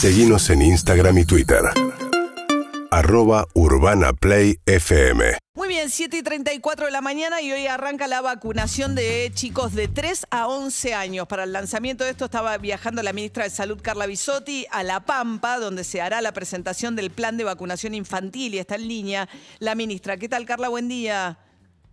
Seguimos en Instagram y Twitter. Arroba Urbana Play FM. Muy bien, 7 y 34 de la mañana y hoy arranca la vacunación de chicos de 3 a 11 años. Para el lanzamiento de esto estaba viajando la ministra de Salud Carla Bisotti a La Pampa, donde se hará la presentación del plan de vacunación infantil y está en línea la ministra. ¿Qué tal, Carla? Buen día.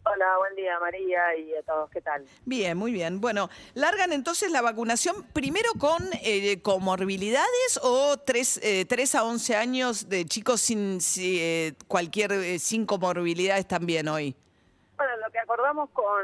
Hola, buen día María y a todos, ¿qué tal? Bien, muy bien. Bueno, ¿largan entonces la vacunación primero con eh, comorbilidades o 3, eh, a 11 años de chicos sin eh, cualquier, eh, sin comorbilidades también hoy? Bueno, lo que acordamos con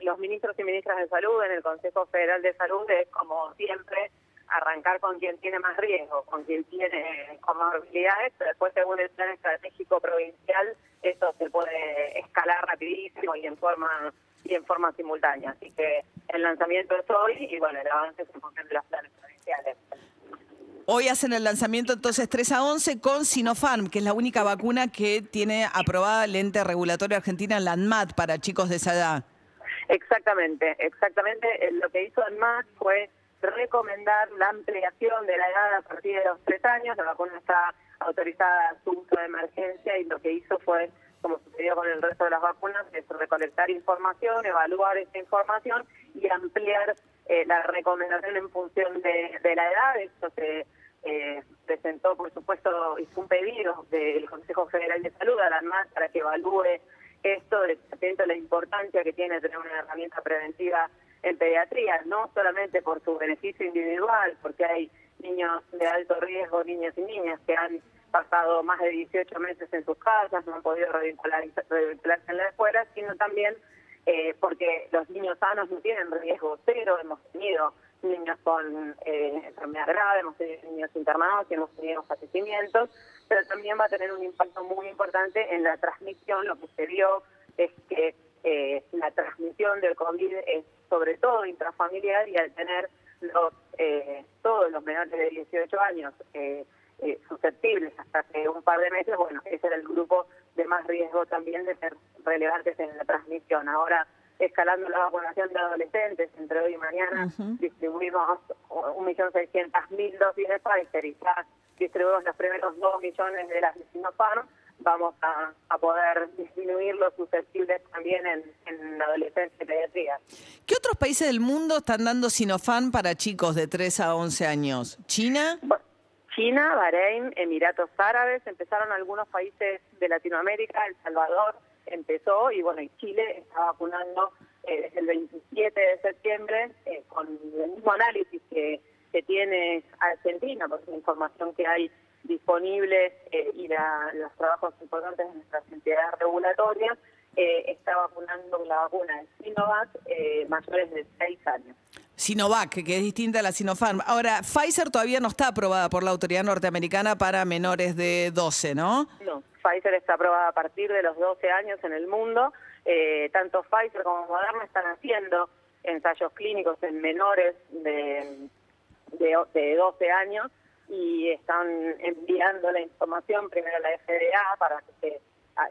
los ministros y ministras de salud en el Consejo Federal de Salud es, como siempre, arrancar con quien tiene más riesgo, con quien tiene comorbilidades, pero después según el plan estratégico provincial, eso se puede escalar rapidísimo y en forma y en forma simultánea. Así que el lanzamiento es hoy y bueno, el avance se función de los planes provinciales. Hoy hacen el lanzamiento entonces 3 a 11 con Sinopharm, que es la única vacuna que tiene aprobada el ente regulatorio argentina, la ANMAT, para chicos de esa edad. Exactamente, exactamente. Lo que hizo ANMAT fue recomendar la ampliación de la edad a partir de los tres años. La vacuna está autorizada su uso de emergencia y lo que hizo fue, como sucedió con el resto de las vacunas, es recolectar información, evaluar esa información y ampliar eh, la recomendación en función de, la edad. Esto se eh, presentó, por supuesto, hizo un pedido del Consejo Federal de Salud a la para que evalúe esto, de la importancia que tiene tener una herramienta preventiva en pediatría, no solamente por su beneficio individual, porque hay niños de alto riesgo, niños y niñas que han pasado más de 18 meses en sus casas, no han podido revincularse en la escuela, sino también eh, porque los niños sanos no tienen riesgo cero, hemos tenido niños con eh, enfermedad grave, hemos tenido niños internados y hemos tenido fallecimientos, pero también va a tener un impacto muy importante en la transmisión, lo que se vio es que eh, la transmisión del COVID es sobre todo intrafamiliar y al tener los eh, todos los menores de 18 años eh, susceptibles hasta hace un par de meses, bueno, ese era el grupo de más riesgo también de ser relevantes en la transmisión. Ahora, escalando la vacunación de adolescentes, entre hoy y mañana distribuimos 1.600.000 dosis de Pfizer y ya distribuimos los primeros 2 millones de las de Sinopharm vamos a, poder disminuir los susceptibles también en, en la adolescencia y pediatría. ¿Qué otros países del mundo están dando Sinofan para chicos de 3 a 11 años? ¿China? China, Bahrein, Emiratos Árabes, empezaron algunos países de Latinoamérica, El Salvador empezó y bueno, y Chile está vacunando eh, desde el 27 de septiembre eh, con el mismo análisis que, que tiene Argentina, porque la información que hay disponibles eh, y los trabajos importantes de nuestras entidades regulatorias, eh, está vacunando la vacuna de Sinovac eh, mayores de 6 años. Sinovac, que es distinta a la Sinopharm. Ahora, Pfizer todavía no está aprobada por la autoridad norteamericana para menores de 12, ¿no? No, Pfizer está aprobada a partir de los 12 años en el mundo. Eh, tanto Pfizer como Moderna están haciendo ensayos clínicos en menores de, de, de 12 años y están enviando la información primero a la FDA para que se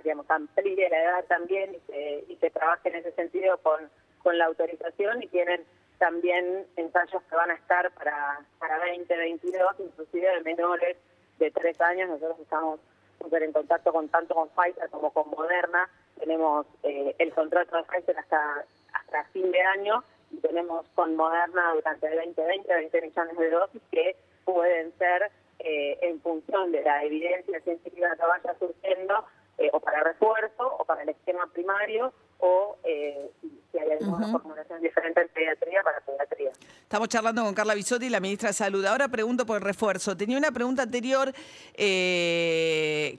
digamos, amplíe la edad también y se, y se trabaje en ese sentido con, con la autorización y tienen también ensayos que van a estar para, para 2022, inclusive de menores de tres años. Nosotros estamos súper en contacto con tanto con Pfizer como con Moderna. Tenemos eh, el contrato de Pfizer hasta, hasta fin de año y tenemos con Moderna durante el 2020 20 millones de dosis que pueden ser eh, en función de la evidencia científica que vaya surgiendo eh, o para refuerzo o para el esquema primario o eh, si hay alguna formulación diferente en pediatría para pediatría. Estamos charlando con Carla Bisotti, la ministra de Salud. Ahora pregunto por el refuerzo. Tenía una pregunta anterior que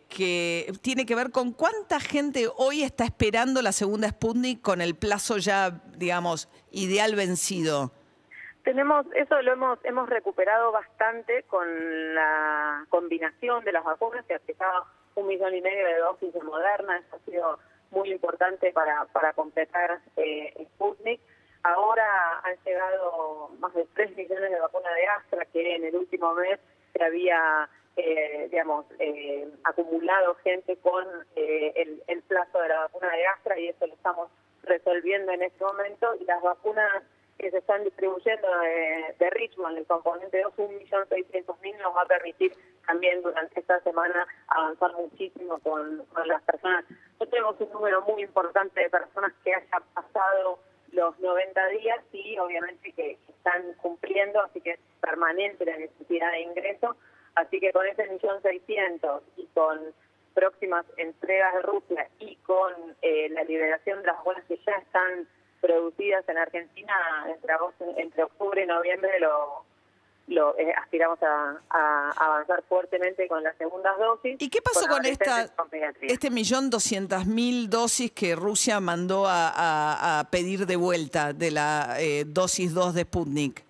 tiene que ver con cuánta gente hoy está esperando la segunda Sputnik con el plazo ya, digamos, ideal vencido. Tenemos, eso lo hemos, hemos recuperado bastante con la combinación de las vacunas, que aplicaba un millón y medio de dosis de Moderna, eso ha sido muy importante para, para completar eh, Sputnik. Ahora han llegado más de 3 millones de vacunas de Astra, que en el último mes se había, eh, digamos, eh, acumulado gente con eh, el, el plazo de la vacuna de Astra y eso lo estamos resolviendo en este momento. Y las vacunas que se están distribuyendo de, de Richmond, el componente 2, 1.600.000, nos va a permitir también durante esta semana avanzar muchísimo con, las personas. Nosotros tenemos un número muy importante de personas que hayan pasado los 90 días y obviamente que están cumpliendo, así que es permanente la necesidad de ingreso. Así que con ese millón seiscientos y con próximas entregas de Rusia y con eh, la liberación de las vacunas que ya están producidas en Argentina entre, entre octubre y noviembre lo, lo eh, aspiramos a, a, avanzar fuertemente con las segundas dosis. ¿Y qué pasó con, esta este millón doscientas mil dosis que Rusia mandó a, a, pedir de vuelta de la eh, dosis 2 de Sputnik?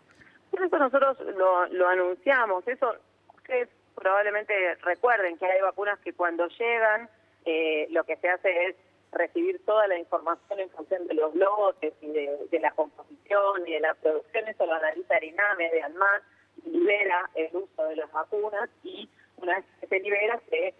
Eso nosotros lo, lo anunciamos. Eso ustedes probablemente recuerden que hay vacunas que cuando llegan eh, lo que se hace es recibir toda la información en función de los lotes y de, de la composición y de la producción. Eso lo analiza el INAME de ANMAT libera el uso de las vacunas y una vez que se libera se,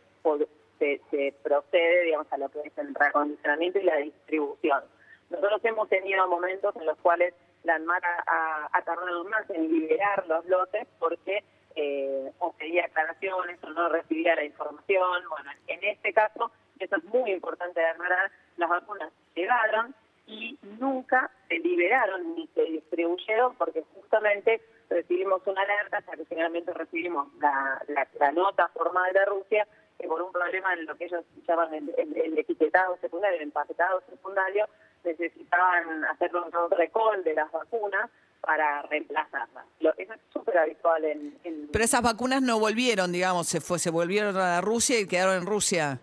se, procede digamos a lo que es el recondicionamiento y la distribución. Nosotros hemos tenido momentos en los cuales la ANMAR ha, tardado más en liberar los lotes porque eh, o pedía aclaraciones o no recibía la información. Bueno, en este caso, eso es muy importante de aclarar, las vacunas llegaron y nunca liberaron ni se distribuyeron porque justamente recibimos una alerta hasta que finalmente recibimos la, la, nota formal de Rusia que por un problema en lo que ellos llaman el, etiquetado secundario, el empaquetado secundario, necesitaban hacer un recall de las vacunas para reemplazarlas. eso es súper habitual en, en, Pero esas vacunas no volvieron, digamos, se fue, se volvieron a Rusia y quedaron en Rusia.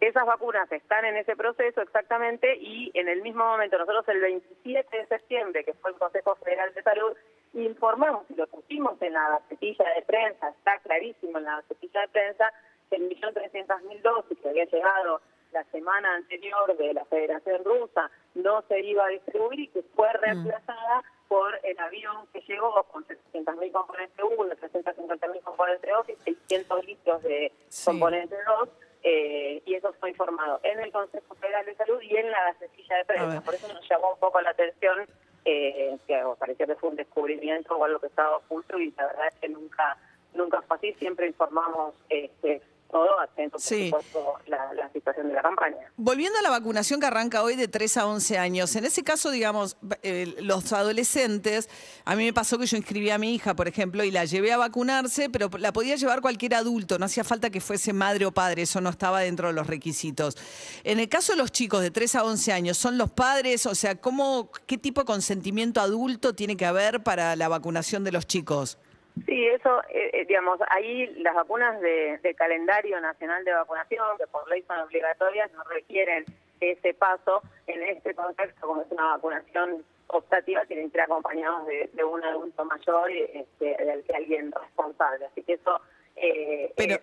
Esas vacunas están en ese proceso exactamente y en el mismo momento nosotros el 27 de septiembre, que fue el Consejo Federal de Salud, informamos y lo pusimos en la gacetilla de prensa, está clarísimo en la gacetilla de prensa, que el millón trescientas mil dosis que había llegado la semana anterior de la Federación Rusa no se iba a distribuir y que fue mm. reemplazada por el avión que llegó con mil componentes 1, mil componentes 2 y 600 litros de componente 2 eh, y eso fue informado en el Consejo Federal de Salud y en la gacetilla de prensa. Por eso nos llamó un poco la atención eh, que parecía que fue un descubrimiento o algo que estaba oculto y la verdad es que nunca nunca fue así, siempre informamos este, todo atento, por supuesto, la, situación de la campaña. Volviendo a la vacunación que arranca hoy de 3 a 11 años, en ese caso, digamos, eh, los adolescentes, a mí me pasó que yo inscribí a mi hija, por ejemplo, y la llevé a vacunarse, pero la podía llevar cualquier adulto, no hacía falta que fuese madre o padre, eso no estaba dentro de los requisitos. En el caso de los chicos de 3 a 11 años, ¿son los padres? O sea, ¿cómo, ¿qué tipo de consentimiento adulto tiene que haber para la vacunación de los chicos? Sí, eso, eh, eh, digamos, ahí las vacunas de, calendario nacional de vacunación, que por ley son obligatorias, no requieren ese paso. En este contexto, como es una vacunación optativa, tienen que ir acompañados de, un adulto mayor, este, del que alguien responsable. Así que eso... Eh, pero,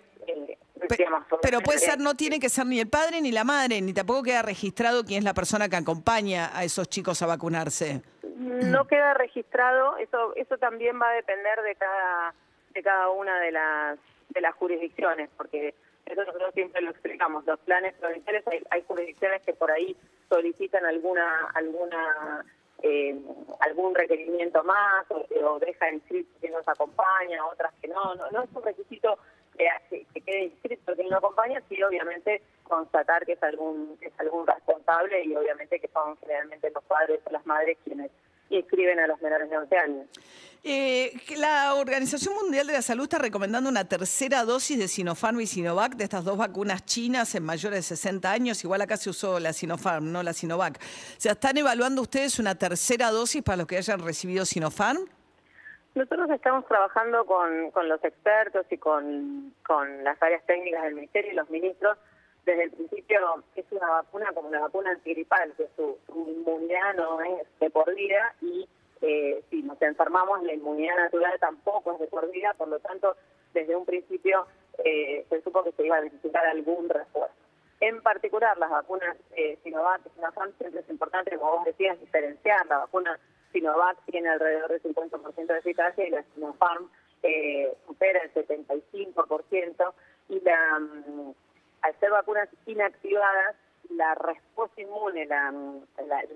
pero puede ser, no tiene que ser ni el padre ni la madre, ni tampoco queda registrado quién es la persona que acompaña a esos chicos a vacunarse no queda registrado, eso eso también va a depender de cada de cada una de las de las jurisdicciones, porque eso nosotros siempre lo explicamos, los planes provinciales hay, hay jurisdicciones que por ahí solicitan alguna alguna eh, algún requerimiento más o, o deja inscrito que nos acompaña, otras que no, no, no es un requisito que, que quede inscrito que no acompaña, sí obviamente constatar que es algún que es algún responsable y obviamente que son generalmente los padres o las madres quienes inscriben a los menores de 11 años. Eh, la Organización Mundial de la Salud está recomendando una tercera dosis de Sinopharm y Sinovac, de estas dos vacunas chinas en mayores de 60 años. Igual acá se usó la Sinopharm, no la Sinovac. O sea, ¿están evaluando ustedes una tercera dosis para los que hayan recibido Sinopharm? Nosotros estamos trabajando con, con los expertos y con, con las áreas técnicas del Ministerio y los ministros desde el principio es una vacuna como la vacuna antigripal, que su, inmunidad no es de por vida y eh, si nos enfermamos la inmunidad natural tampoco es de por vida, por lo tanto desde un principio eh, se supo que se iba a necesitar algún refuerzo. En particular las vacunas eh, Sinovac y Sinopharm siempre es importante, como vos decías, diferenciar. La vacuna Sinovac tiene alrededor del 50% de eficacia y la Sinopharm eh, supera el 75% y la mm, al ser vacunas inactivadas, la respuesta inmune, la,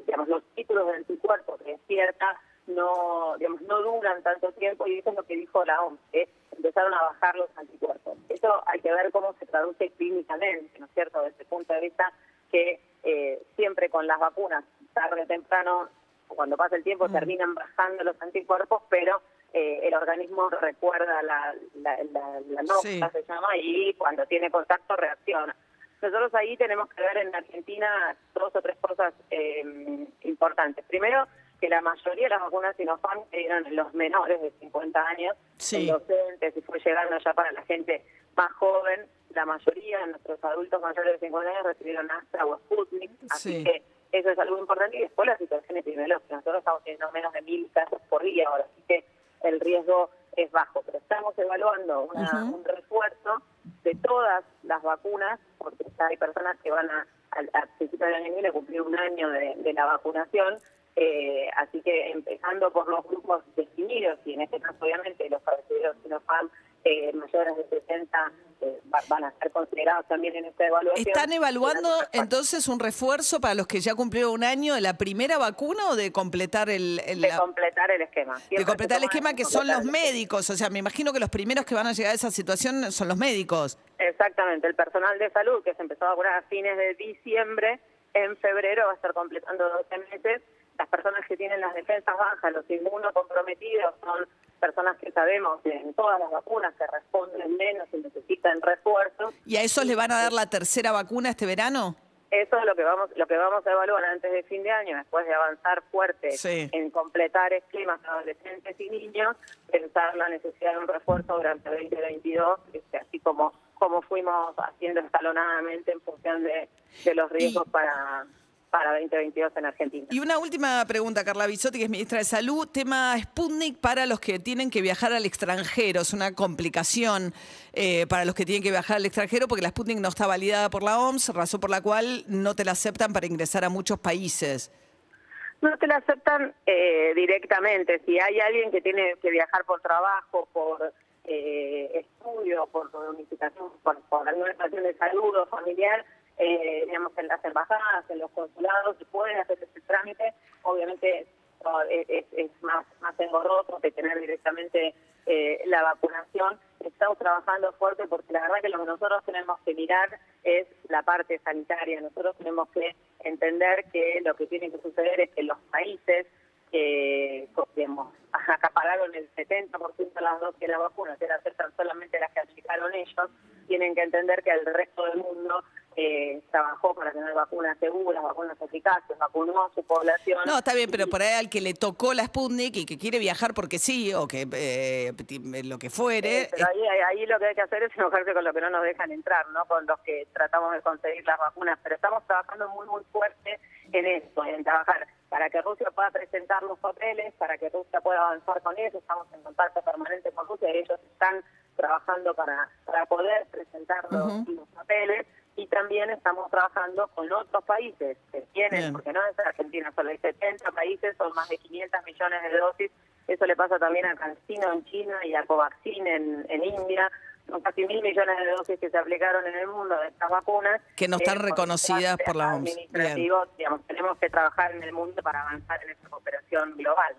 digamos, los títulos de anticuerpos que despierta no, digamos, no duran tanto tiempo y eso es lo que dijo la OMS, que empezaron a bajar los anticuerpos. Eso hay que ver cómo se traduce clínicamente, ¿no es cierto?, desde el punto de vista que eh, siempre con las vacunas, tarde o temprano, cuando pasa el tiempo, terminan bajando los anticuerpos, pero eh, el organismo recuerda la, la, la, nota, se llama, y cuando tiene contacto reacciona. Nosotros ahí tenemos que ver en Argentina dos o tres cosas eh, importantes. Primero, que la mayoría de las vacunas Sinopharm eran los menores de 50 años, sí. docentes, y fue llegando ya para la gente más joven. La mayoría de nuestros adultos mayores de 50 años recibieron Astra o Sputnik, así que eso es algo importante. Y después la situación epidemiológica. Nosotros estamos teniendo menos de mil casos por día ahora, así que el riesgo es bajo. Pero estamos evaluando un refuerzo de todas las vacunas, porque ya hay personas que van a, al, principio del año viene cumplir un año de, de la vacunación eh, así que empezando por los grupos definidos, y en este caso obviamente los fallecidos Sinopharm eh, mayores de 60 eh, van a ser considerados también en esta evaluación. ¿Están evaluando entonces un refuerzo para los que ya cumplieron un año de la primera vacuna o de completar el, de completar el esquema? de completar el esquema que son los médicos, o sea, me imagino que los primeros que van a llegar a esa situación son los médicos. Exactamente, el personal de salud que se empezó a vacunar a fines de diciembre, en febrero va a estar completando 12 meses las personas que tienen las defensas bajas, los inmunocomprometidos, son personas que sabemos que en todas las vacunas se responden menos y necesitan refuerzo. ¿Y a esos le van a dar la tercera vacuna este verano? Eso es lo que vamos lo que vamos a evaluar antes de fin de año, después de avanzar fuerte en completar esquemas adolescentes y niños, pensar la necesidad de un refuerzo durante 2022, este, así como como fuimos haciendo escalonadamente en función de, los riesgos para para 2022 en Argentina. Y una última pregunta, Carla Bisotti, que es ministra de Salud, tema Sputnik para los que tienen que viajar al extranjero, es una complicación eh, para los que tienen que viajar al extranjero porque la Sputnik no está validada por la OMS, razón por la cual no te la aceptan para ingresar a muchos países. No te la aceptan eh, directamente, si hay alguien que tiene que viajar por trabajo, por eh, estudio, por unificación, por, por alguna situación de salud o familiar, eh, digamos, en las embajadas, en los consulados, se pueden hacer ese trámite. Obviamente es, más, más engorroso que tener directamente eh, la vacunación. Estamos trabajando fuerte porque la verdad que lo que nosotros tenemos que mirar es la parte sanitaria. Nosotros tenemos que entender que lo que tiene que suceder es que los países que digamos, acapararon el 70% de las dosis de la vacuna, que aceptan solamente las que aplicaron ellos, tienen que entender que el resto del mundo trabajó para tener vacunas seguras, vacunas eficaces, vacunó a su población. No, está bien, pero por ahí al que le tocó la Sputnik y que quiere viajar porque sí, o que eh, lo que fuere... pero ahí, ahí, lo que hay que hacer es enojarse con lo que no nos dejan entrar, ¿no? Con los que tratamos de conseguir las vacunas, pero estamos trabajando muy, muy fuerte en esto, en trabajar para que Rusia pueda presentar los papeles, para que Rusia pueda avanzar con eso, estamos en contacto permanente con Rusia y ellos están trabajando para, para poder presentar los papeles y también estamos trabajando con otros países que tienen, porque no es Argentina solo, hay 70 países, son más de 500 millones de dosis, eso le pasa también a CanSino en China y a Covaxin en, en India, son casi mil millones de dosis que se aplicaron en el mundo de estas vacunas. Que no están reconocidas por la OMS. Digamos, tenemos que trabajar en el mundo para avanzar en esta cooperación global.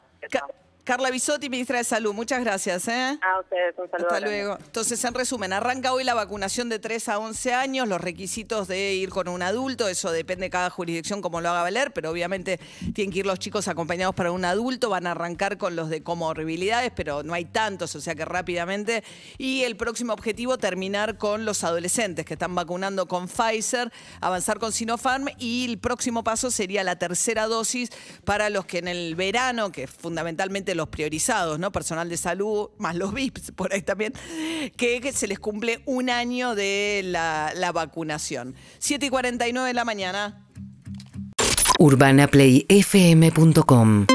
Carla Bisotti, ministra de Salud, muchas gracias. ¿eh? A ustedes, un saludo. Hasta luego. Entonces, en resumen, arranca hoy la vacunación de 3 a 11 años, los requisitos de ir con un adulto, eso depende de cada jurisdicción cómo lo haga valer, pero obviamente tienen que ir los chicos acompañados para un adulto, van a arrancar con los de comorbilidades, pero no hay tantos, o sea que rápidamente. Y el próximo objetivo, terminar con los adolescentes que están vacunando con Pfizer, avanzar con Sinopharm y el próximo paso sería la tercera dosis para los que en el verano, que fundamentalmente los priorizados, ¿no? Personal de salud, más los VIPs, por ahí también, que, se les cumple un año de la, la vacunación. 7 y 49 de la mañana. UrbanaPlayFM.com